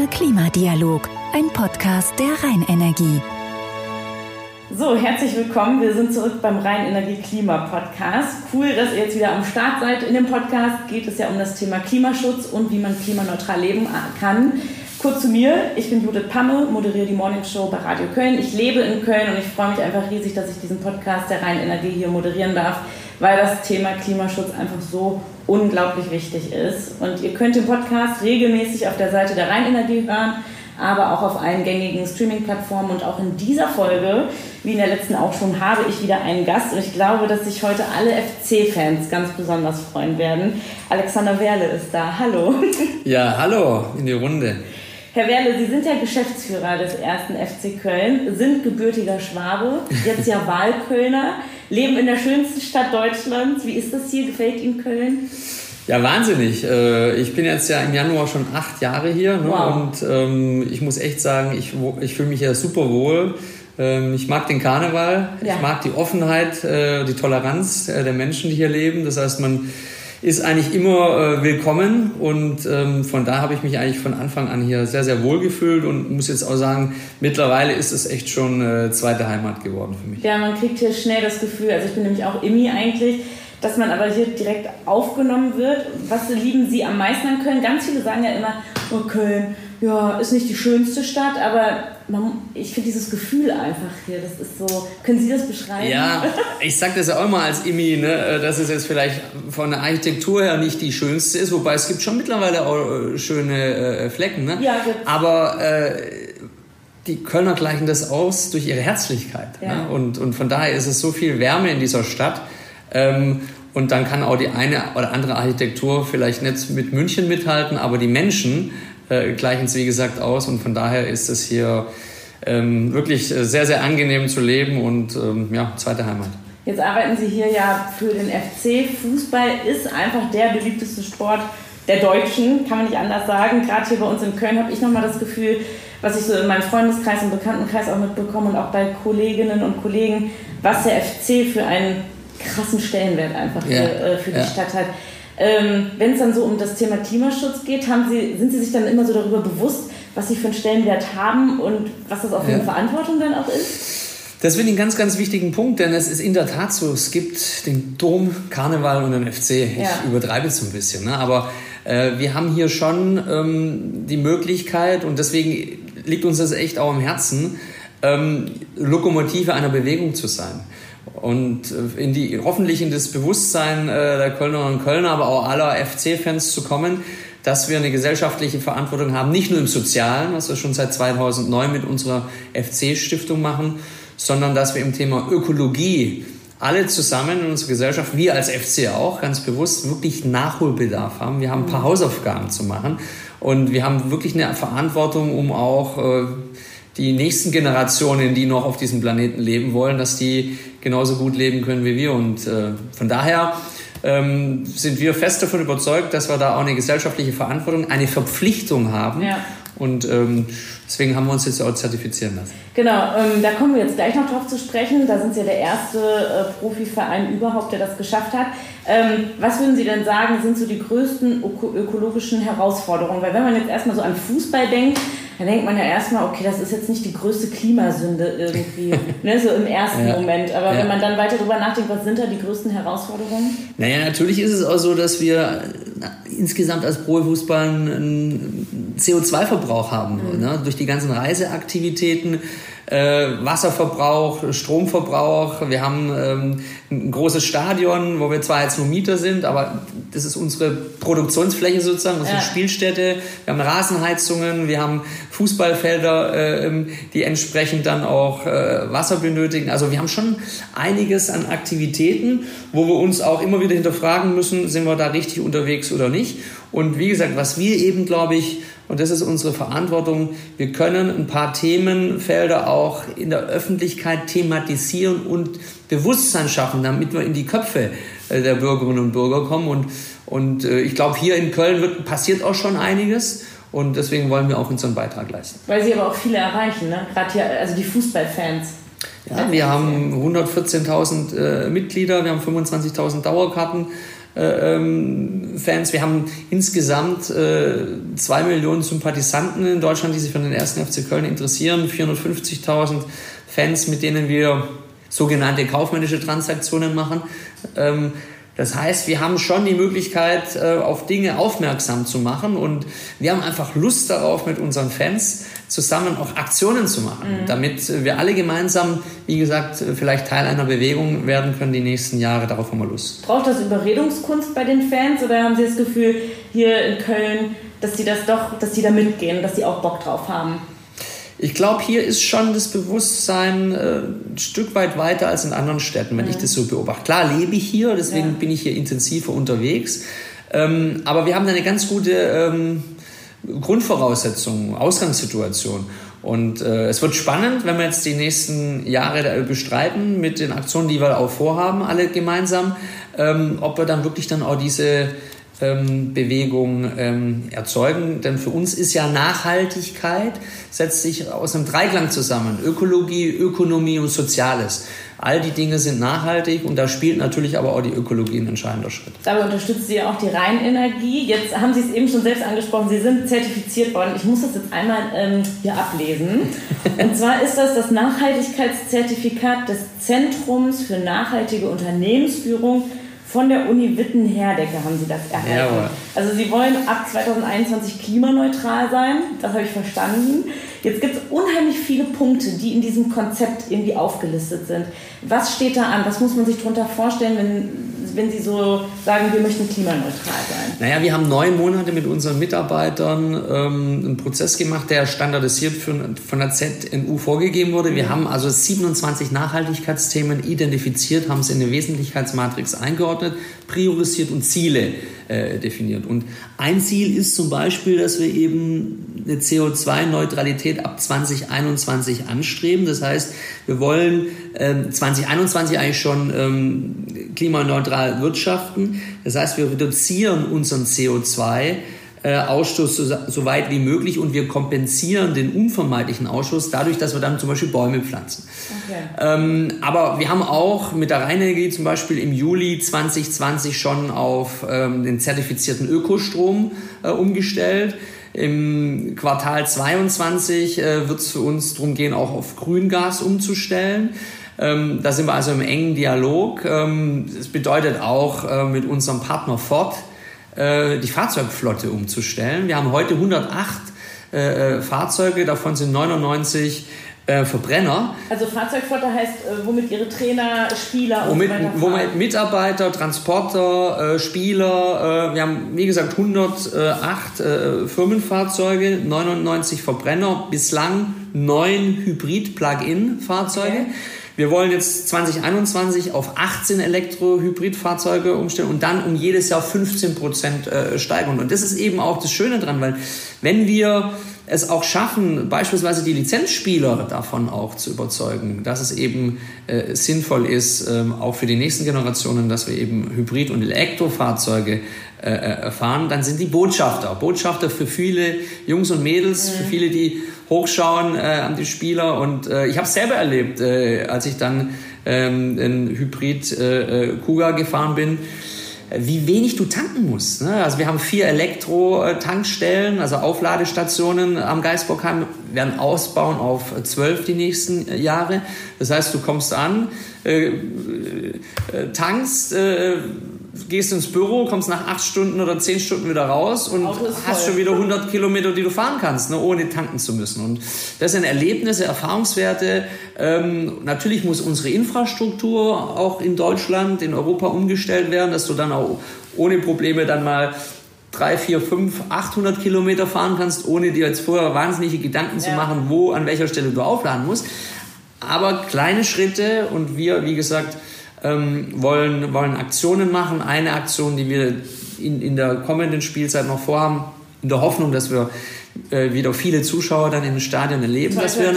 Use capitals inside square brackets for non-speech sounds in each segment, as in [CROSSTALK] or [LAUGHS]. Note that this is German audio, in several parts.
Kölner Klimadialog, ein Podcast der Rheinenergie. So, herzlich willkommen. Wir sind zurück beim Rheinenergie-Klima-Podcast. Cool, dass ihr jetzt wieder am Start seid. In dem Podcast geht es ja um das Thema Klimaschutz und wie man klimaneutral leben kann. Kurz zu mir, ich bin Judith Pamme, moderiere die Morning Show bei Radio Köln. Ich lebe in Köln und ich freue mich einfach riesig, dass ich diesen Podcast der Rheinenergie hier moderieren darf, weil das Thema Klimaschutz einfach so unglaublich wichtig ist. Und ihr könnt den Podcast regelmäßig auf der Seite der Rheinenergie hören, aber auch auf allen gängigen Streaming-Plattformen. Und auch in dieser Folge, wie in der letzten auch schon, habe ich wieder einen Gast. Und ich glaube, dass sich heute alle FC-Fans ganz besonders freuen werden. Alexander Werle ist da. Hallo. Ja, hallo in die Runde. Herr Werle, Sie sind ja Geschäftsführer des ersten FC Köln, sind gebürtiger Schwabe, jetzt ja Wahlkölner, leben in der schönsten Stadt Deutschlands. Wie ist das hier? Gefällt Ihnen Köln? Ja, wahnsinnig. Äh, ich bin jetzt ja im Januar schon acht Jahre hier ne? wow. und ähm, ich muss echt sagen, ich, ich fühle mich hier super wohl. Ähm, ich mag den Karneval, ja. ich mag die Offenheit, äh, die Toleranz äh, der Menschen, die hier leben. Das heißt, man ist eigentlich immer äh, willkommen und ähm, von da habe ich mich eigentlich von Anfang an hier sehr, sehr wohl gefühlt und muss jetzt auch sagen, mittlerweile ist es echt schon äh, zweite Heimat geworden für mich. Ja, man kriegt hier schnell das Gefühl, also ich bin nämlich auch Immi eigentlich, dass man aber hier direkt aufgenommen wird. Was lieben Sie am meisten an Köln? Ganz viele sagen ja immer, oh Köln, ja, ist nicht die schönste Stadt, aber man, ich finde dieses Gefühl einfach hier, das ist so, können Sie das beschreiben? Ja, [LAUGHS] ich sage das ja auch mal als Imi, ne, dass es jetzt vielleicht von der Architektur her nicht die schönste ist, wobei es gibt schon mittlerweile auch äh, schöne äh, Flecken, ne? Ja, gibt's. Aber äh, die Kölner gleichen das aus durch ihre Herzlichkeit. Ne? Ja. Ne? Und, und von daher ist es so viel Wärme in dieser Stadt. Ähm, und dann kann auch die eine oder andere Architektur vielleicht nicht mit München mithalten, aber die Menschen äh, gleichen es wie gesagt aus und von daher ist es hier ähm, wirklich sehr, sehr angenehm zu leben und ähm, ja, zweite Heimat. Jetzt arbeiten Sie hier ja für den FC. Fußball ist einfach der beliebteste Sport der Deutschen, kann man nicht anders sagen. Gerade hier bei uns in Köln habe ich nochmal das Gefühl, was ich so in meinem Freundeskreis und Bekanntenkreis auch mitbekomme und auch bei Kolleginnen und Kollegen, was der FC für einen krassen Stellenwert einfach ja. für, äh, für die ja. Stadt hat. Ähm, Wenn es dann so um das Thema Klimaschutz geht, haben Sie, sind Sie sich dann immer so darüber bewusst, was Sie für einen Stellenwert haben und was das auch für eine Verantwortung dann auch ist? Das finde ich einen ganz, ganz wichtigen Punkt, denn es ist in der Tat so, es gibt den Dom, Karneval und den FC. Ich ja. übertreibe es so ein bisschen, ne? aber äh, wir haben hier schon ähm, die Möglichkeit und deswegen liegt uns das echt auch am Herzen, ähm, Lokomotive einer Bewegung zu sein und äh, in die, hoffentlich in das Bewusstsein äh, der Kölnerinnen und Kölner, aber auch aller FC-Fans zu kommen, dass wir eine gesellschaftliche Verantwortung haben, nicht nur im Sozialen, was wir schon seit 2009 mit unserer FC-Stiftung machen, sondern dass wir im Thema Ökologie alle zusammen in unserer Gesellschaft, wir als FC auch, ganz bewusst wirklich Nachholbedarf haben. Wir haben ein paar Hausaufgaben zu machen und wir haben wirklich eine Verantwortung, um auch äh, die nächsten Generationen, die noch auf diesem Planeten leben wollen, dass die genauso gut leben können wie wir. Und äh, von daher ähm, sind wir fest davon überzeugt, dass wir da auch eine gesellschaftliche Verantwortung, eine Verpflichtung haben. Ja. Und ähm, deswegen haben wir uns jetzt auch zertifizieren lassen. Genau, ähm, da kommen wir jetzt gleich noch drauf zu sprechen. Da sind Sie ja der erste äh, Profiverein überhaupt, der das geschafft hat. Ähm, was würden Sie denn sagen, sind so die größten öko ökologischen Herausforderungen? Weil wenn man jetzt erstmal so an Fußball denkt, dann denkt man ja erstmal, okay, das ist jetzt nicht die größte Klimasünde irgendwie, [LAUGHS] ne, so im ersten ja. Moment. Aber ja. wenn man dann weiter darüber nachdenkt, was sind da die größten Herausforderungen? Naja, natürlich ist es auch so, dass wir insgesamt als Profifußball einen CO2-Verbrauch haben. Mhm. Ne? Durch die ganzen Reiseaktivitäten äh, Wasserverbrauch, Stromverbrauch. Wir haben ähm, ein großes Stadion, wo wir zwar jetzt nur Mieter sind, aber das ist unsere Produktionsfläche sozusagen, unsere ja. Spielstätte. Wir haben Rasenheizungen, wir haben Fußballfelder, äh, die entsprechend dann auch äh, Wasser benötigen. Also wir haben schon einiges an Aktivitäten, wo wir uns auch immer wieder hinterfragen müssen, sind wir da richtig unterwegs oder nicht. Und wie gesagt, was wir eben, glaube ich, und das ist unsere Verantwortung. Wir können ein paar Themenfelder auch in der Öffentlichkeit thematisieren und Bewusstsein schaffen, damit wir in die Köpfe äh, der Bürgerinnen und Bürger kommen. Und, und äh, ich glaube, hier in Köln wird, passiert auch schon einiges. Und deswegen wollen wir auch unseren Beitrag leisten. Weil Sie aber auch viele erreichen, ne? gerade hier, also die Fußballfans. Ja, wir haben 114.000 äh, Mitglieder, wir haben 25.000 Dauerkarten. äh, ähm, Fans. Wir haben insgesamt äh, zwei Millionen Sympathisanten in Deutschland, die sich für den ersten FC Köln interessieren. 450.000 Fans, mit denen wir sogenannte kaufmännische Transaktionen machen. Ähm, das heißt, wir haben schon die Möglichkeit, äh, auf Dinge aufmerksam zu machen und wir haben einfach Lust darauf, mit unseren Fans zusammen auch Aktionen zu machen, mhm. damit wir alle gemeinsam, wie gesagt, vielleicht Teil einer Bewegung werden können die nächsten Jahre. Darauf haben wir Lust. Braucht das Überredungskunst bei den Fans oder haben Sie das Gefühl hier in Köln, dass Sie das doch, dass Sie da mitgehen, dass Sie auch Bock drauf haben? Ich glaube, hier ist schon das Bewusstsein äh, ein Stück weit weiter als in anderen Städten, wenn mhm. ich das so beobachte. Klar lebe ich hier, deswegen ja. bin ich hier intensiver unterwegs. Ähm, aber wir haben eine ganz gute ähm, Grundvoraussetzung, Ausgangssituation. Und äh, es wird spannend, wenn wir jetzt die nächsten Jahre bestreiten mit den Aktionen, die wir auch vorhaben, alle gemeinsam, ähm, ob wir dann wirklich dann auch diese ähm, Bewegung ähm, erzeugen. Denn für uns ist ja Nachhaltigkeit, setzt sich aus einem Dreiklang zusammen. Ökologie, Ökonomie und Soziales. All die Dinge sind nachhaltig und da spielt natürlich aber auch die Ökologie ein entscheidender Schritt. Dabei unterstützt Sie ja auch die Rheinenergie. Jetzt haben Sie es eben schon selbst angesprochen, Sie sind zertifiziert worden. Ich muss das jetzt einmal ähm, hier ablesen. [LAUGHS] Und zwar ist das das Nachhaltigkeitszertifikat des Zentrums für nachhaltige Unternehmensführung von der Uni Witten-Herdecke haben Sie das erhalten. Jawohl. Also Sie wollen ab 2021 klimaneutral sein, das habe ich verstanden. Jetzt gibt es unheimlich viele Punkte, die in diesem Konzept irgendwie aufgelistet sind. Was steht da an? Was muss man sich darunter vorstellen, wenn wenn Sie so sagen, wir möchten klimaneutral sein? Naja, wir haben neun Monate mit unseren Mitarbeitern ähm, einen Prozess gemacht, der standardisiert für, von der ZNU vorgegeben wurde. Wir mhm. haben also 27 Nachhaltigkeitsthemen identifiziert, haben sie in eine Wesentlichkeitsmatrix eingeordnet, priorisiert und Ziele äh, definiert. Und ein Ziel ist zum Beispiel, dass wir eben eine CO2-Neutralität ab 2021 anstreben. Das heißt, wir wollen äh, 2021 eigentlich schon ähm, klimaneutral wirtschaften. Das heißt, wir reduzieren unseren CO2 äh, Ausstoß so, so, weit wie möglich und wir kompensieren den unvermeidlichen Ausstoß dadurch, dass wir dann zum Beispiel Bäume pflanzen. Okay. Ähm, aber wir haben auch mit der Rheinenergie zum Beispiel im Juli 2020 schon auf ähm, den zertifizierten Ökostrom äh, umgestellt. Im Quartal 22 äh, wird es für uns darum gehen, auch auf Grüngas umzustellen. Ähm, da sind wir also im engen Dialog. Ähm, das bedeutet auch äh, mit unserem Partner Ford, die Fahrzeugflotte umzustellen. Wir haben heute 108 äh, äh, Fahrzeuge, davon sind 99 äh, Verbrenner. Also Fahrzeugflotte heißt, äh, womit ihre Trainer, Spieler und womit, so weiter womit Mitarbeiter, Transporter, äh, Spieler, wir haben wie gesagt 108 Firmenfahrzeuge, 99 Verbrenner, bislang neun Hybrid-Plug-in-Fahrzeuge. Okay. Wir wollen jetzt 2021 auf 18 Elektro-Hybrid-Fahrzeuge umstellen und dann um jedes Jahr 15 Prozent äh, steigern. Und das ist eben auch das Schöne dran, weil wenn wir es auch schaffen, beispielsweise die Lizenzspieler davon auch zu überzeugen, dass es eben äh, sinnvoll ist, äh, auch für die nächsten Generationen, dass wir eben Hybrid- und Elektrofahrzeuge äh, äh, fahren, dann sind die Botschafter. Botschafter für viele Jungs und Mädels, mhm. für viele, die hochschauen äh, an die Spieler. Und äh, ich habe es selber erlebt, als ich dann ähm, in Hybrid Kuga gefahren bin wie wenig du tanken musst. Ne? Also wir haben vier Elektro-Tankstellen, also Aufladestationen am Geisbockheim, werden ausbauen auf zwölf die nächsten Jahre. Das heißt, du kommst an, äh, äh, tankst, äh, gehst ins Büro, kommst nach acht Stunden oder zehn Stunden wieder raus und hast schon wieder 100 Kilometer, die du fahren kannst, ne, ohne tanken zu müssen. Und das sind Erlebnisse, Erfahrungswerte. Ähm, natürlich muss unsere Infrastruktur auch in Deutschland, in Europa umgestellt werden, dass du dann auch ohne Probleme dann mal drei, vier, fünf, 800 Kilometer fahren kannst, ohne dir jetzt vorher wahnsinnige Gedanken ja. zu machen, wo, an welcher Stelle du aufladen musst. Aber kleine Schritte und wir, wie gesagt, ähm, wollen, wollen Aktionen machen. Eine Aktion, die wir in, in der kommenden Spielzeit noch vorhaben, in der Hoffnung, dass wir äh, wieder viele Zuschauer dann in den Stadien erleben, toll, dass wir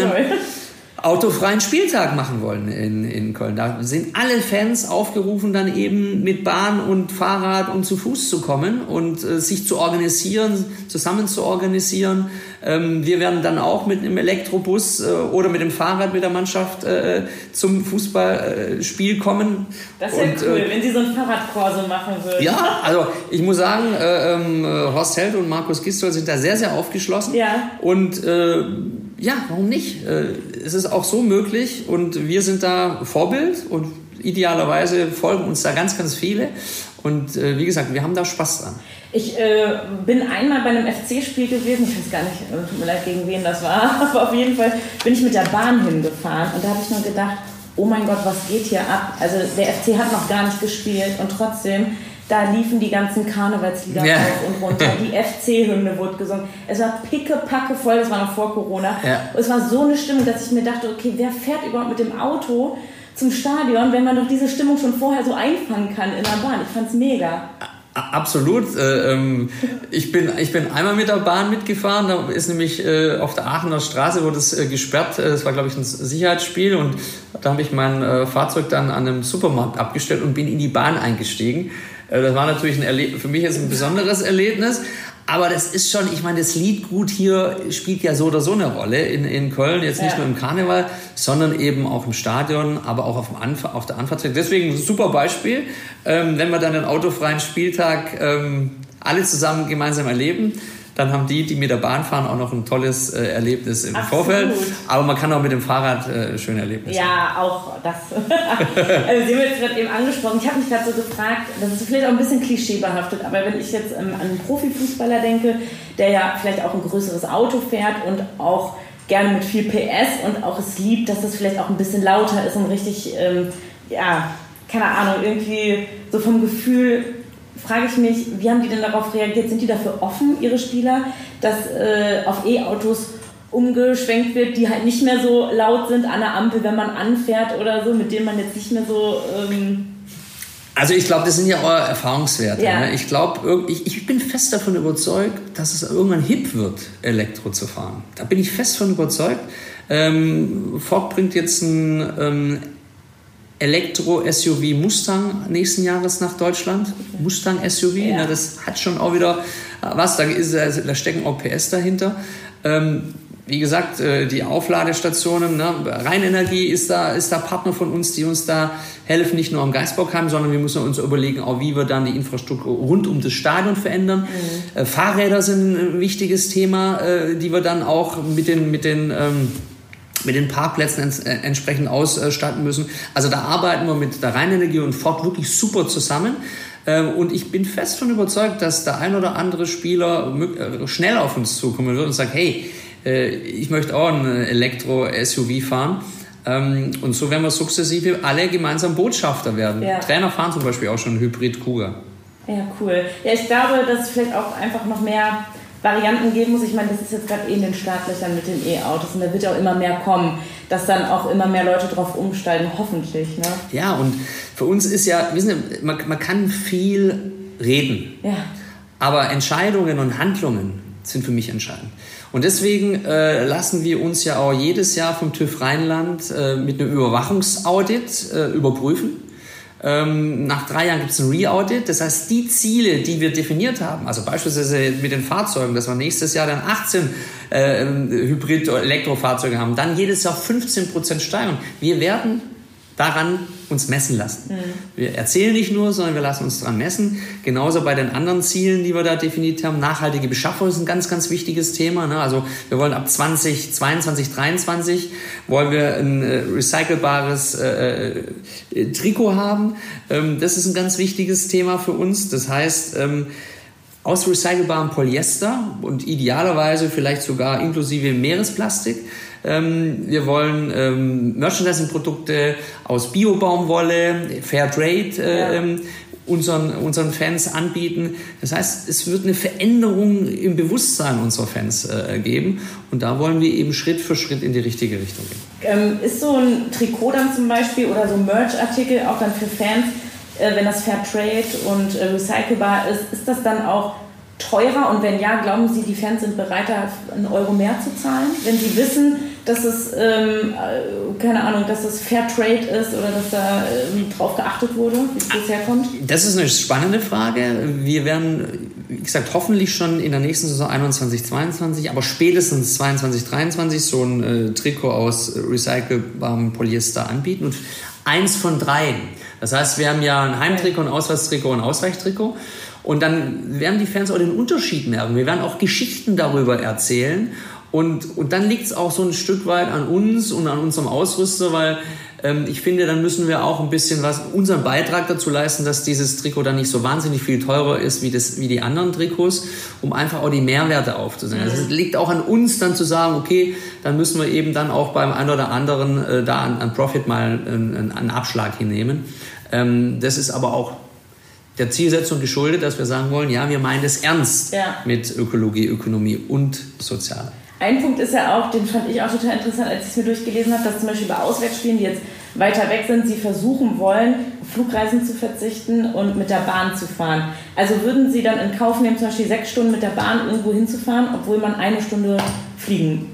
autofreien Spieltag machen wollen in, in Köln. Da sind alle Fans aufgerufen, dann eben mit Bahn und Fahrrad und zu Fuß zu kommen und äh, sich zu organisieren, zusammen zu organisieren. Ähm, wir werden dann auch mit einem Elektrobus äh, oder mit dem Fahrrad mit der Mannschaft äh, zum Fußballspiel kommen. Das wäre cool, äh, wenn Sie so ein Fahrradkorso machen würden. Ja, also ich muss sagen, äh, ähm, Horst Held und Markus Gistol sind da sehr, sehr aufgeschlossen. Ja. Und äh, ja, warum nicht? Äh, es ist auch so möglich und wir sind da Vorbild und idealerweise folgen uns da ganz, ganz viele. Und äh, wie gesagt, wir haben da Spaß dran. Ich äh, bin einmal bei einem FC-Spiel gewesen, ich weiß gar nicht, äh, tut mir leid, gegen wen das war, [LAUGHS] aber auf jeden Fall bin ich mit der Bahn hingefahren und da habe ich nur gedacht, oh mein Gott, was geht hier ab? Also der FC hat noch gar nicht gespielt und trotzdem da liefen die ganzen Karnevalslieder ja. rauf und runter. [LAUGHS] Die FC-Hymne wurde gesungen. Es war pickepacke voll, das war noch vor Corona. Ja. Es war so eine Stimmung, dass ich mir dachte, okay, wer fährt überhaupt mit dem Auto zum Stadion, wenn man doch diese Stimmung schon vorher so einfangen kann in der Bahn? Ich fand's mega. Absolut. Äh, ähm, ich, bin, ich bin einmal mit der Bahn mitgefahren. Da ist nämlich äh, auf der Aachener Straße wurde es äh, gesperrt. Das war, glaube ich, ein Sicherheitsspiel. Und da habe ich mein Fahrzeug dann an einem Supermarkt abgestellt und bin in die Bahn eingestiegen. Das war natürlich ein für mich jetzt ein besonderes Erlebnis. Aber das ist schon, ich meine, das Liedgut hier spielt ja so oder so eine Rolle in, in Köln, jetzt nicht ja. nur im Karneval, sondern eben auch im Stadion, aber auch auf, dem Anf auf der Anfahrtstrecke. Deswegen ein super Beispiel, ähm, wenn wir dann einen autofreien Spieltag ähm, alle zusammen gemeinsam erleben dann haben die, die mit der Bahn fahren, auch noch ein tolles äh, Erlebnis im Absolut. Vorfeld. Aber man kann auch mit dem Fahrrad äh, schöne Erlebnisse Ja, auch das. [LAUGHS] also Sie haben jetzt gerade eben angesprochen. Ich habe mich gerade so gefragt, das ist vielleicht auch ein bisschen klischeebehaftet, aber wenn ich jetzt ähm, an einen Profifußballer denke, der ja vielleicht auch ein größeres Auto fährt und auch gerne mit viel PS und auch es liebt, dass das vielleicht auch ein bisschen lauter ist und richtig, ähm, ja, keine Ahnung, irgendwie so vom Gefühl frage ich mich, wie haben die denn darauf reagiert? Sind die dafür offen, ihre Spieler, dass äh, auf E-Autos umgeschwenkt wird, die halt nicht mehr so laut sind an der Ampel, wenn man anfährt oder so, mit denen man jetzt nicht mehr so... Ähm also ich glaube, das sind ja eure Erfahrungswerte. Ja. Ne? Ich glaube, ich, ich bin fest davon überzeugt, dass es irgendwann hip wird, Elektro zu fahren. Da bin ich fest davon überzeugt. Ähm, Ford bringt jetzt ein ähm, Elektro-SUV Mustang nächsten Jahres nach Deutschland. Mustang SUV, ja. na, das hat schon auch wieder was, da, ist, da stecken auch PS dahinter. Ähm, wie gesagt, äh, die Aufladestationen, ne? Rheinenergie ist da, ist da Partner von uns, die uns da helfen, nicht nur am Geisbockheim, sondern wir müssen uns überlegen, auch wie wir dann die Infrastruktur rund um das Stadion verändern. Mhm. Äh, Fahrräder sind ein wichtiges Thema, äh, die wir dann auch mit den, mit den ähm, mit den Parkplätzen ents äh, entsprechend ausstatten müssen. Also da arbeiten wir mit der Rheinenergie und Ford wirklich super zusammen. Ähm, und ich bin fest von überzeugt, dass der ein oder andere Spieler äh, schnell auf uns zukommen wird und sagt, hey, äh, ich möchte auch ein Elektro-SUV fahren. Ähm, und so werden wir sukzessive alle gemeinsam Botschafter werden. Ja. Trainer fahren zum Beispiel auch schon Hybrid Kuga. Ja, cool. Ja, ich glaube, dass vielleicht auch einfach noch mehr Varianten geben muss. Ich meine, das ist jetzt gerade eh in den Startlöchern mit den E-Autos und da wird ja auch immer mehr kommen, dass dann auch immer mehr Leute drauf umsteigen, hoffentlich. Ne? Ja, und für uns ist ja, wissen Sie, man, man kann viel reden, ja. aber Entscheidungen und Handlungen sind für mich entscheidend. Und deswegen äh, lassen wir uns ja auch jedes Jahr vom TÜV Rheinland äh, mit einem Überwachungsaudit äh, überprüfen ähm, nach drei Jahren gibt es ein Re-Audit. Das heißt, die Ziele, die wir definiert haben, also beispielsweise mit den Fahrzeugen, dass wir nächstes Jahr dann 18 äh, Hybrid- oder Elektrofahrzeuge haben, dann jedes Jahr 15 Prozent steigern. Wir werden daran uns messen lassen. Mhm. Wir erzählen nicht nur, sondern wir lassen uns daran messen. Genauso bei den anderen Zielen, die wir da definiert haben. Nachhaltige Beschaffung ist ein ganz, ganz wichtiges Thema. Ne? Also wir wollen ab 2022, 2023 wollen wir ein äh, recycelbares äh, äh, Trikot haben. Ähm, das ist ein ganz wichtiges Thema für uns. Das heißt, ähm, aus recycelbarem Polyester und idealerweise vielleicht sogar inklusive Meeresplastik. Ähm, wir wollen ähm, Merchandising-Produkte aus Bio-Baumwolle, Fairtrade äh, ja. ähm, unseren, unseren Fans anbieten. Das heißt, es wird eine Veränderung im Bewusstsein unserer Fans äh, geben und da wollen wir eben Schritt für Schritt in die richtige Richtung gehen. Ähm, ist so ein Trikot dann zum Beispiel oder so Merch-Artikel auch dann für Fans, äh, wenn das Fairtrade und äh, recycelbar ist, ist das dann auch teurer? Und wenn ja, glauben Sie, die Fans sind bereit, da einen Euro mehr zu zahlen, wenn sie wissen, dass es, ähm, äh, keine Ahnung, dass es Fair Trade ist oder dass da äh, drauf geachtet wurde, wie es bisher kommt? Das ist eine spannende Frage. Wir werden, wie gesagt, hoffentlich schon in der nächsten Saison 21, 22, aber spätestens 22, 23 so ein äh, Trikot aus recycelbarem Polyester anbieten. Und eins von drei. Das heißt, wir haben ja ein Heimtrikot, ein Ausweichstrikot, ein Ausweichtrikot. Und dann werden die Fans auch den Unterschied merken. Wir werden auch Geschichten darüber erzählen. Und, und dann liegt es auch so ein Stück weit an uns und an unserem Ausrüster, weil ähm, ich finde, dann müssen wir auch ein bisschen was, unseren Beitrag dazu leisten, dass dieses Trikot dann nicht so wahnsinnig viel teurer ist wie, das, wie die anderen Trikots, um einfach auch die Mehrwerte aufzusehen. Also es liegt auch an uns dann zu sagen, okay, dann müssen wir eben dann auch beim einen oder anderen äh, da an, an Profit mal einen, einen Abschlag hinnehmen. Ähm, das ist aber auch der Zielsetzung geschuldet, dass wir sagen wollen, ja, wir meinen es ernst ja. mit Ökologie, Ökonomie und Soziale. Ein Punkt ist ja auch, den fand ich auch total interessant, als ich es mir durchgelesen habe, dass zum Beispiel bei Auswärtsspielen, die jetzt weiter weg sind, sie versuchen wollen, Flugreisen zu verzichten und mit der Bahn zu fahren. Also würden sie dann in Kauf nehmen, zum Beispiel sechs Stunden mit der Bahn irgendwo hinzufahren, obwohl man eine Stunde fliegen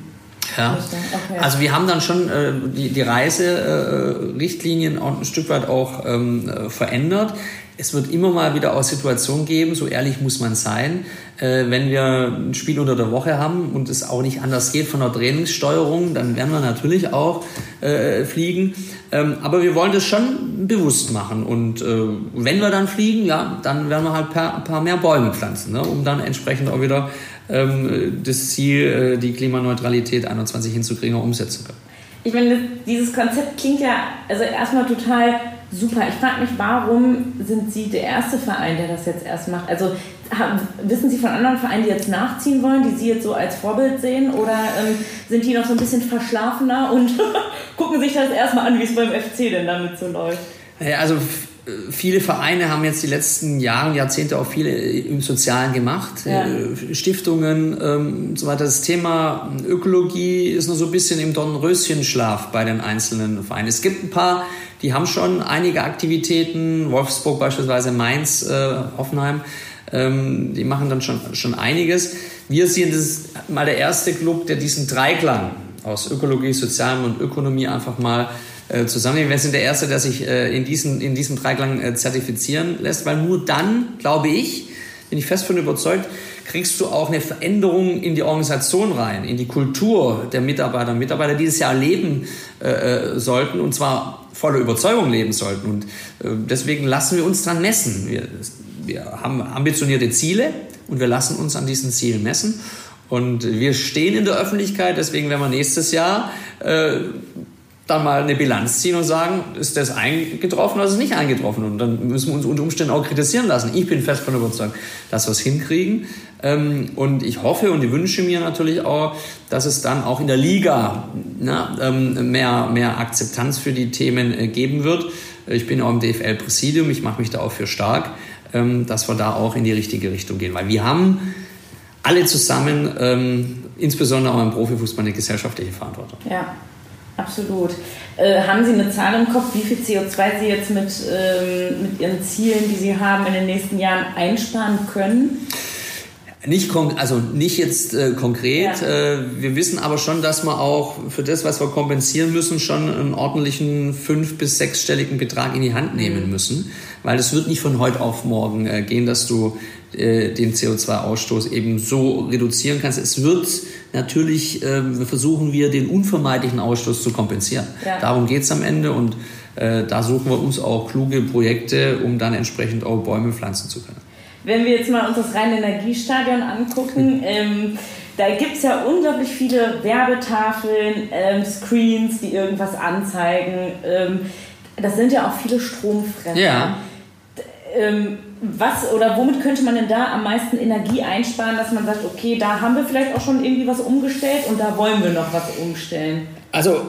ja. Okay. Also wir haben dann schon äh, die, die Reiserichtlinien äh, ein Stück weit auch ähm, äh, verändert es wird immer mal wieder auch Situationen geben, so ehrlich muss man sein, äh, wenn wir ein Spiel unter der Woche haben und es auch nicht anders geht von der Trainingssteuerung, dann werden wir natürlich auch äh, fliegen. Ähm, aber wir wollen das schon bewusst machen. Und äh, wenn wir dann fliegen, ja, dann werden wir halt ein paar mehr Bäume pflanzen, ne, um dann entsprechend auch wieder ähm, das Ziel, äh, die Klimaneutralität 21 hinzukriegen, umsetzen können. Ich meine, dieses Konzept klingt ja also erstmal total Super. Ich frage mich, warum sind Sie der erste Verein, der das jetzt erst macht? Also haben, wissen Sie von anderen Vereinen, die jetzt nachziehen wollen, die Sie jetzt so als Vorbild sehen? Oder ähm, sind die noch so ein bisschen verschlafener und [LAUGHS] gucken sich das erstmal an, wie es beim FC denn damit so läuft? Also viele Vereine haben jetzt die letzten Jahre, Jahrzehnte auch viele im Sozialen gemacht, ja. Äh, Stiftungen ähm, und so weiter. Das Thema Ökologie ist noch so ein bisschen im Dornröschenschlaf bei den einzelnen Vereinen. Es gibt ein paar die haben schon einige Aktivitäten, Wolfsburg beispielsweise, Mainz, äh, Hoffenheim, ähm, die machen dann schon, schon einiges. Wir sind das mal der erste Club, der diesen Dreiklang aus Ökologie, Sozialem und Ökonomie einfach mal äh, zusammennehmen. Wir sind der Erste, der sich äh, in, diesen, in diesem Dreiklang äh, zertifizieren lässt, weil nur dann, glaube ich, bin ich fest von überzeugt, kriegst du auch eine Veränderung in die Organisation rein, in die Kultur der Mitarbeiter und Mitarbeiter, die das ja erleben äh, äh sollten und zwar voller Überzeugung leben sollten. Und äh, deswegen lassen wir uns dran messen. Wir, wir haben ambitionierte Ziele und wir lassen uns an diesen Zielen messen. Und wir stehen in der Öffentlichkeit, deswegen werden wir nächstes Jahr äh, dann mal eine Bilanz ziehen und sagen, ist das eingetroffen oder ist es nicht eingetroffen? Und dann müssen wir uns unter Umständen auch kritisieren lassen. Ich bin fest davon überzeugt, dass wir es hinkriegen. Ähm, und ich hoffe und ich wünsche mir natürlich auch, dass es dann auch in der Liga ähm, mehr, mehr Akzeptanz für die Themen äh, geben wird. Ich bin auch im DFL-Präsidium, ich mache mich da auch für stark, ähm, dass wir da auch in die richtige Richtung gehen. Weil wir haben alle zusammen, insbesondere auch im Profifußball, eine gesellschaftliche Verantwortung. Ja, absolut. Äh, haben Sie eine Zahl im Kopf, wie viel CO2 Sie jetzt mit, ähm, mit Ihren Zielen, die Sie haben, in den nächsten Jahren einsparen können? Nicht, also nicht jetzt äh, konkret. Ja. Äh, wir wissen aber schon, dass wir auch für das, was wir kompensieren müssen, schon einen ordentlichen fünf- bis sechsstelligen Betrag in die Hand nehmen mhm. müssen. Weil es wird nicht von heute auf morgen äh, gehen, dass du äh, den CO2-Ausstoß eben so reduzieren kannst. Es wird natürlich, äh, versuchen wir, den unvermeidlichen Ausstoß zu kompensieren. Ja. Darum geht's am Ende und äh, da suchen wir uns auch kluge Projekte, um dann entsprechend auch Bäume pflanzen zu können. Wenn wir jetzt mal uns das reine Energiestadion angucken, mhm. ähm, da gibt es ja unglaublich viele Werbetafeln, ähm, Screens, die irgendwas anzeigen. Ähm, das sind ja auch viele Stromfresser. Ja. Ähm, was oder womit könnte man denn da am meisten Energie einsparen, dass man sagt, okay, da haben wir vielleicht auch schon irgendwie was umgestellt und da wollen wir noch was umstellen? Also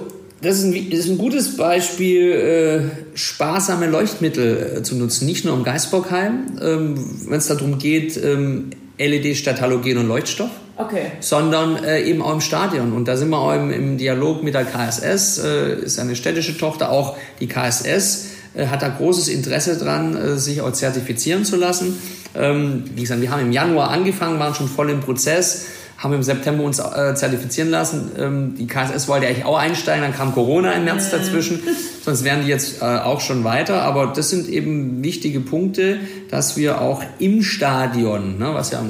das ist ein, das ist ein gutes Beispiel, äh, sparsame Leuchtmittel äh, zu nutzen. Nicht nur im Geisbockheim, ähm, wenn es darum geht, ähm, LED statt Halogen und Leuchtstoff. Okay. Sondern äh, eben auch im Stadion. Und da sind wir auch im, im Dialog mit der KSS, äh, ist eine städtische Tochter, auch die KSS hat da großes Interesse dran, äh, sich auch zertifizieren zu lassen. Ähm, wie gesagt, wir haben im Januar angefangen, waren schon voll im Prozess haben im September uns äh, zertifizieren lassen. Ähm, die KSS wollte eigentlich auch einsteigen, dann kam Corona im März dazwischen. [LAUGHS] Sonst wären die jetzt äh, auch schon weiter. Aber das sind eben wichtige Punkte, dass wir auch im Stadion, ne, was ja äh,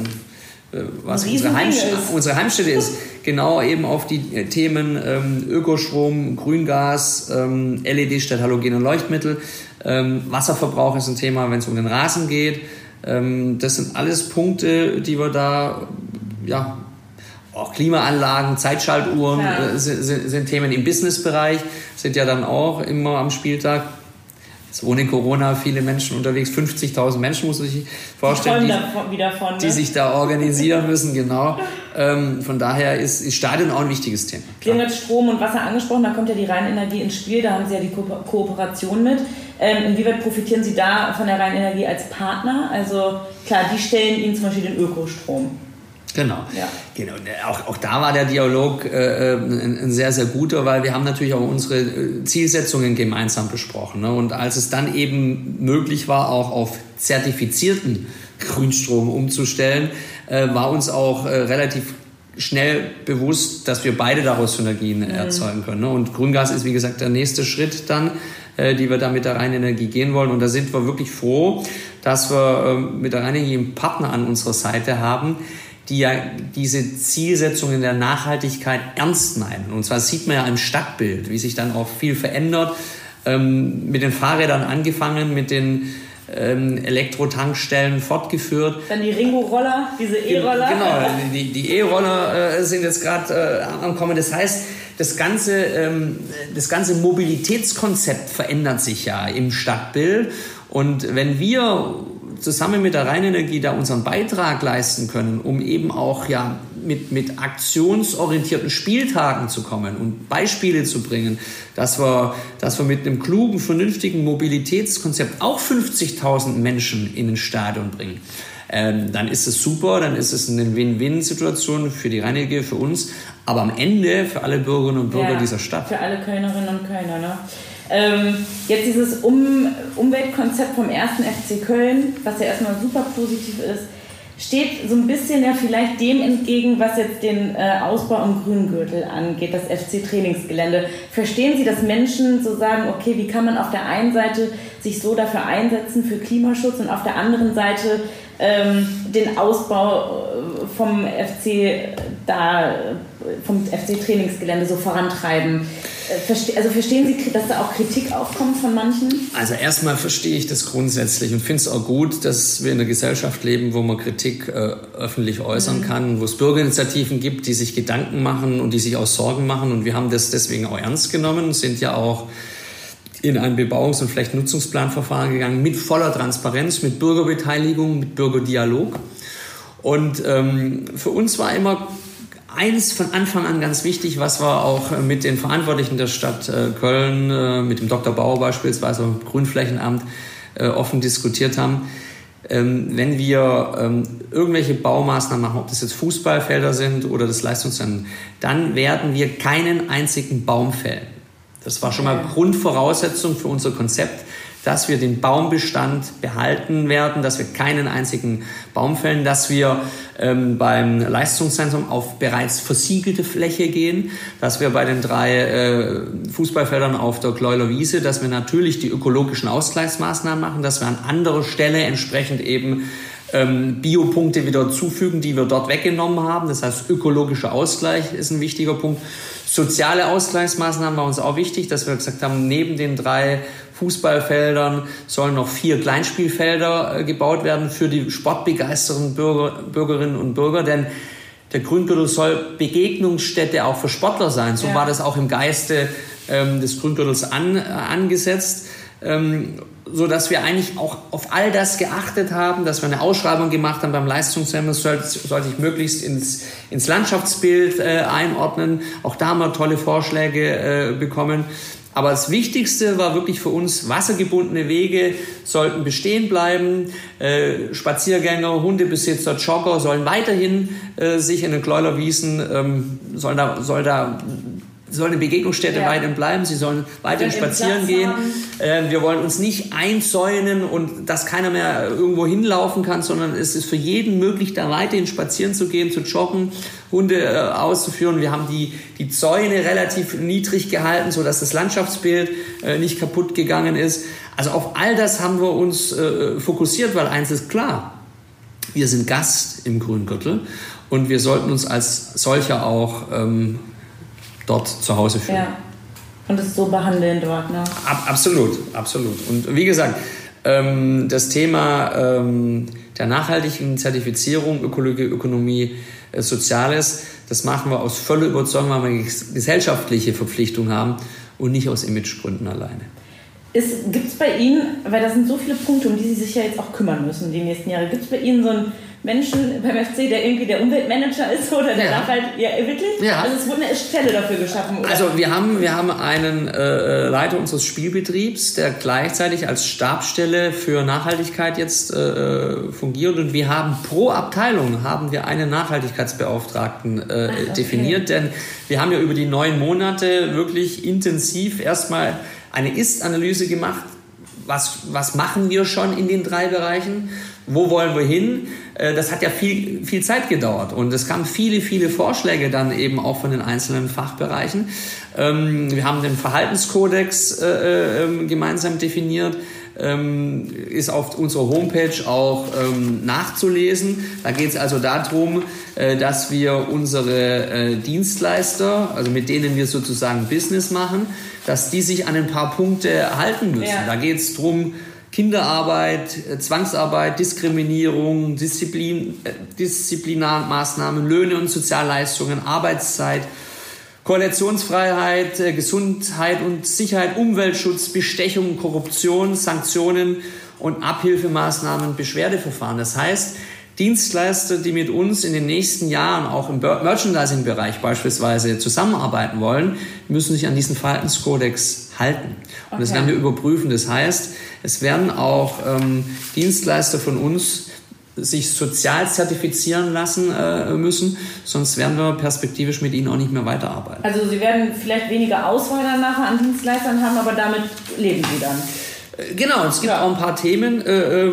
was unsere, Heimst [LAUGHS] unsere, Heimstätte ist, genau eben auf die äh, Themen ähm, Ökostrom, Grüngas, ähm, LED statt halogene Leuchtmittel, ähm, Wasserverbrauch ist ein Thema, wenn es um den Rasen geht. Ähm, das sind alles Punkte, die wir da ja, auch Klimaanlagen, Zeitschaltuhren ja. äh, sind, sind, Themen im Businessbereich, sind ja dann auch immer am Spieltag. Jetzt ohne Corona viele Menschen unterwegs, 50.000 Menschen muss man sich vorstellen, die, davon, ne? die, sich da organisieren müssen, genau. Ähm, von daher ist, ist Stadion auch ein wichtiges Thema. Sie haben jetzt Strom und Wasser angesprochen, da kommt ja die Rheinenergie ins Spiel, da haben Sie ja die Ko Kooperation mit. Ähm, inwieweit profitieren Sie da von der Rheinenergie als Partner? Also klar, die stellen Ihnen zum Beispiel den Ökostrom. Genau. Ja. genau. Auch, auch da war der Dialog äh, ein, ein, sehr, sehr guter, weil wir haben natürlich auch unsere Zielsetzungen gemeinsam besprochen. Ne? Und als es dann eben möglich war, auch auf zertifizierten Grünstrom umzustellen, äh, war uns auch äh, relativ schnell bewusst, dass wir beide daraus Synergien mhm. erzeugen können. Ne? Und Grüngas ist, wie gesagt, der nächste Schritt dann, äh, die wir da mit der Rheinenergie gehen wollen. Und da sind wir wirklich froh, dass wir äh, mit der Rheinenergie einen Partner an unserer Seite haben, die ja diese Zielsetzungen der Nachhaltigkeit ernst meinen. Und zwar sieht man ja im Stadtbild, wie sich dann auch viel verändert. Ähm, mit den Fahrrädern angefangen, mit den ähm, Elektrotankstellen fortgeführt. Dann die Ringo-Roller, diese E-Roller. Genau, die, die E-Roller äh, sind jetzt gerade äh, am Kommen. Das heißt, das ganze, ähm, das ganze Mobilitätskonzept verändert sich ja im Stadtbild. Und wenn wir zusammen mit der Rheinenergie da unseren Beitrag leisten können, um eben auch ja mit, mit aktionsorientierten Spieltagen zu kommen und Beispiele zu bringen, dass wir, dass wir mit einem klugen, vernünftigen Mobilitätskonzept auch 50.000 Menschen in ein Stadion bringen. Ähm, dann ist es super, dann ist es eine Win-Win-Situation für die Rheinenergie, für uns, aber am Ende für alle Bürgerinnen und Bürger ja, dieser Stadt. Für alle Kölnerinnen und Kölner. Ne? Ähm, jetzt dieses um Umweltkonzept vom ersten FC Köln, was ja erstmal super positiv ist, steht so ein bisschen ja vielleicht dem entgegen, was jetzt den äh, Ausbau im Grüngürtel angeht, das FC-Trainingsgelände. Verstehen Sie, dass Menschen so sagen, okay, wie kann man auf der einen Seite sich so dafür einsetzen für Klimaschutz und auf der anderen Seite den Ausbau äh, vom FC da vom FC-Trainingsgelände so vorantreiben? Äh, also verstehen Sie, dass da auch Kritik aufkommt von manchen? Also erstmal verstehe ich das grundsätzlich und finde es auch gut, dass wir in einer Gesellschaft leben, wo man Kritik äh, öffentlich äußern mhm. kann, wo es Bürgerinitiativen gibt, die sich Gedanken machen und die sich auch Sorgen machen. Und wir haben das deswegen auch ernst genommen, sind ja auch in ein Bebauungs- und Flächennutzungsplanverfahren gegangen mit voller Transparenz, mit Bürgerbeteiligung, mit Bürgerdialog. Und ähm, für uns war immer eines von Anfang an ganz wichtig, was wir auch mit den Verantwortlichen der Stadt äh, Köln, äh, mit dem Dr. Bauer beispielsweise, Grünflächenamt, äh, offen diskutiert haben. Ähm, wenn wir ähm, irgendwelche Baumaßnahmen machen, ob das jetzt Fußballfelder sind oder das Leistungszentrum, dann werden wir keinen einzigen Baum fällen. Das war schon mal Grundvoraussetzung für unser Konzept dass wir den Baumbestand behalten werden, dass wir keinen einzigen Baum fällen, dass wir ähm, beim Leistungszentrum auf bereits versiegelte Fläche gehen, dass wir bei den drei äh, Fußballfeldern auf der Gleuler Wiese, dass wir natürlich die ökologischen Ausgleichsmaßnahmen machen, dass wir an anderer Stelle entsprechend eben ähm, Biopunkte wieder zufügen, die wir dort weggenommen haben. Das heißt, ökologischer Ausgleich ist ein wichtiger Punkt. Soziale Ausgleichsmaßnahmen war uns auch wichtig, dass wir gesagt haben, neben den drei Fußballfeldern sollen noch vier Kleinspielfelder äh, gebaut werden für die sportbegeisterten Bürger, Bürgerinnen und Bürger, denn der Grüngürtel soll Begegnungsstätte auch für Sportler sein. So ja. war das auch im Geiste ähm, des Grüngürtels an, äh, angesetzt. Ähm, so dass wir eigentlich auch auf all das geachtet haben, dass wir eine Ausschreibung gemacht haben beim Leistungszentrum, das sollte, sollte sich möglichst ins, ins Landschaftsbild äh, einordnen. Auch da haben wir tolle Vorschläge äh, bekommen. Aber das Wichtigste war wirklich für uns, wassergebundene Wege sollten bestehen bleiben. Äh, Spaziergänger, Hundebesitzer, Jogger sollen weiterhin äh, sich in den Gläulerwiesen, ähm, sollen da, soll da soll eine Begegnungsstätte ja. weiterhin bleiben, sie sollen weiterhin spazieren gehen. Äh, wir wollen uns nicht einzäunen und dass keiner mehr irgendwo hinlaufen kann, sondern es ist für jeden möglich, da weiterhin spazieren zu gehen, zu joggen, Hunde äh, auszuführen. Wir haben die, die Zäune relativ niedrig gehalten, sodass das Landschaftsbild äh, nicht kaputt gegangen ist. Also auf all das haben wir uns äh, fokussiert, weil eins ist klar, wir sind Gast im Grüngürtel und wir sollten uns als solcher auch ähm, dort zu Hause fühlen. Ja. Und es so behandeln dort, ne? Ab, absolut, absolut. Und wie gesagt, ähm, das Thema ähm, der nachhaltigen Zertifizierung, Ökologie, Ökonomie, äh, Soziales, das machen wir aus voller Überzeugung, weil wir gesellschaftliche Verpflichtung haben und nicht aus Imagegründen alleine. Gibt es bei Ihnen, weil das sind so viele Punkte, um die Sie sich ja jetzt auch kümmern müssen die nächsten Jahre, gibt es bei Ihnen so ein Menschen beim FC, der irgendwie der Umweltmanager ist [LAUGHS] oder der ja. darf halt, ja, wirklich? Ja. Also es wurde eine Stelle dafür geschaffen, oder? Also wir haben, wir haben einen äh, Leiter unseres Spielbetriebs, der gleichzeitig als Stabsstelle für Nachhaltigkeit jetzt äh, fungiert und wir haben pro Abteilung haben wir einen Nachhaltigkeitsbeauftragten äh, Ach, okay. definiert, denn wir haben ja über die neun Monate wirklich intensiv erstmal eine Ist-Analyse gemacht, was, was machen wir schon in den drei Bereichen wo wollen wir hin? Äh, das hat ja viel, viel Zeit gedauert und es kamen viele, viele Vorschläge dann eben auch von den einzelnen Fachbereichen. Ähm, wir haben den Verhaltenskodex äh, ähm, gemeinsam definiert ähm, ist auf unserer Homepage auch nachzulesen. Da geht es also darum, äh, dass wir unsere Dienstleister, also mit denen wir sozusagen Business machen, dass die sich an ein paar Punkte halten müssen. Ja. Da geht es darum, Kinderarbeit, äh, Zwangsarbeit, Diskriminierung, Disziplin, äh, Disziplinarmaßnahmen, Löhne und Sozialleistungen, Arbeitszeit, Koalitionsfreiheit, äh, Gesundheit und Sicherheit, Umweltschutz, Bestechung, Korruption, Sanktionen und Abhilfemaßnahmen, Beschwerdeverfahren. Das heißt, Dienstleister, die mit uns in den nächsten Jahren auch im Merchandising-Bereich beispielsweise zusammenarbeiten wollen, müssen sich an diesen Verhaltenskodex halten. Und okay. das werden wir überprüfen. Das heißt, es werden auch ähm, Dienstleister von uns sich sozial zertifizieren lassen äh, müssen, sonst werden wir perspektivisch mit ihnen auch nicht mehr weiterarbeiten. Also Sie werden vielleicht weniger Auswahl dann nachher an Dienstleistern haben, aber damit leben Sie dann. Äh, genau, es gibt ja. auch ein paar Themen. Äh, äh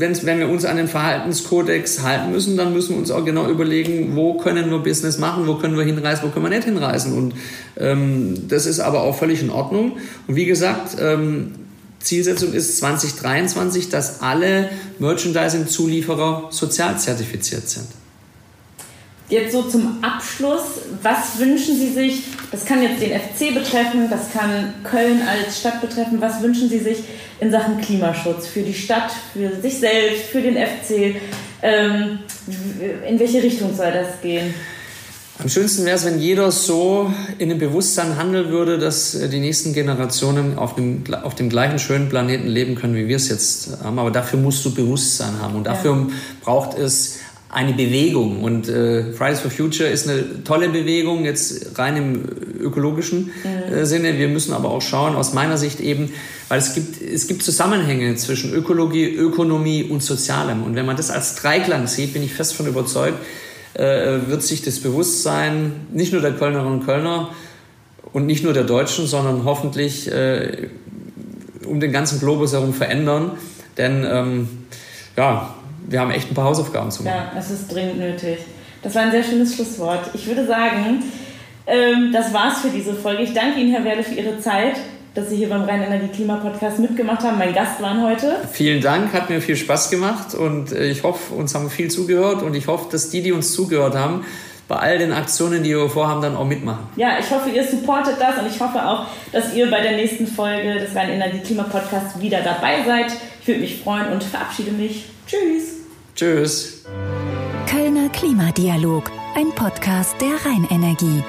wenn, wenn wir uns an den Verhaltenskodex halten müssen, dann müssen wir uns auch genau überlegen, wo können wir Business machen, wo können wir hinreisen, wo können wir nicht hinreisen. Und ähm, das ist aber auch völlig in Ordnung. Und wie gesagt, ähm, Zielsetzung ist 2023, dass alle Merchandising-Zulieferer sozial zertifiziert sind. Jetzt so zum Abschluss, was wünschen Sie sich, das kann jetzt den FC betreffen, das kann Köln als Stadt betreffen, was wünschen Sie sich in Sachen Klimaschutz für die Stadt, für sich selbst, für den FC? Ähm, in welche Richtung soll das gehen? Am schönsten wäre es, wenn jeder so in dem Bewusstsein handeln würde, dass äh, die nächsten Generationen auf dem, auf dem gleichen schönen Planeten leben können, wie wir es jetzt haben. Aber dafür musst du Bewusstsein haben und dafür ja. braucht es eine Bewegung. Und äh, Fridays for Future ist eine tolle Bewegung, jetzt rein im ökologischen äh, Sinne. Wir müssen aber auch schauen, aus meiner Sicht eben, weil es gibt, es gibt Zusammenhänge zwischen Ökologie, Ökonomie und Sozialem. Und wenn man das als Dreiklang sieht, bin ich fest von überzeugt, wird sich das Bewusstsein nicht nur der Kölnerinnen und Kölner und nicht nur der Deutschen, sondern hoffentlich äh, um den ganzen Globus herum verändern. Denn ähm, ja, wir haben echt ein paar Hausaufgaben zu machen. Ja, es ist dringend nötig. Das war ein sehr schönes Schlusswort. Ich würde sagen, ähm, das war's für diese Folge. Ich danke Ihnen, Herr Werle, für Ihre Zeit, dass Sie hier beim Rhein-Energie-Klima-Podcast mitgemacht haben. Mein Gast waren heute. Vielen Dank, hat mir viel Spaß gemacht und äh, ich hoffe, uns haben viel zugehört und ich hoffe, dass die, die uns zugehört haben, bei all den Aktionen, die wir vorhaben, dann auch mitmachen. Ja, ich hoffe, ihr supportet das und ich hoffe auch, dass ihr bei der nächsten Folge des Rhein-Energie-Klima-Podcasts wieder dabei seid. Ich würde mich freuen und verabschiede mich. Tschüss. Tschüss. Kölner Klimadialog, ein Podcast der Rheinenergie.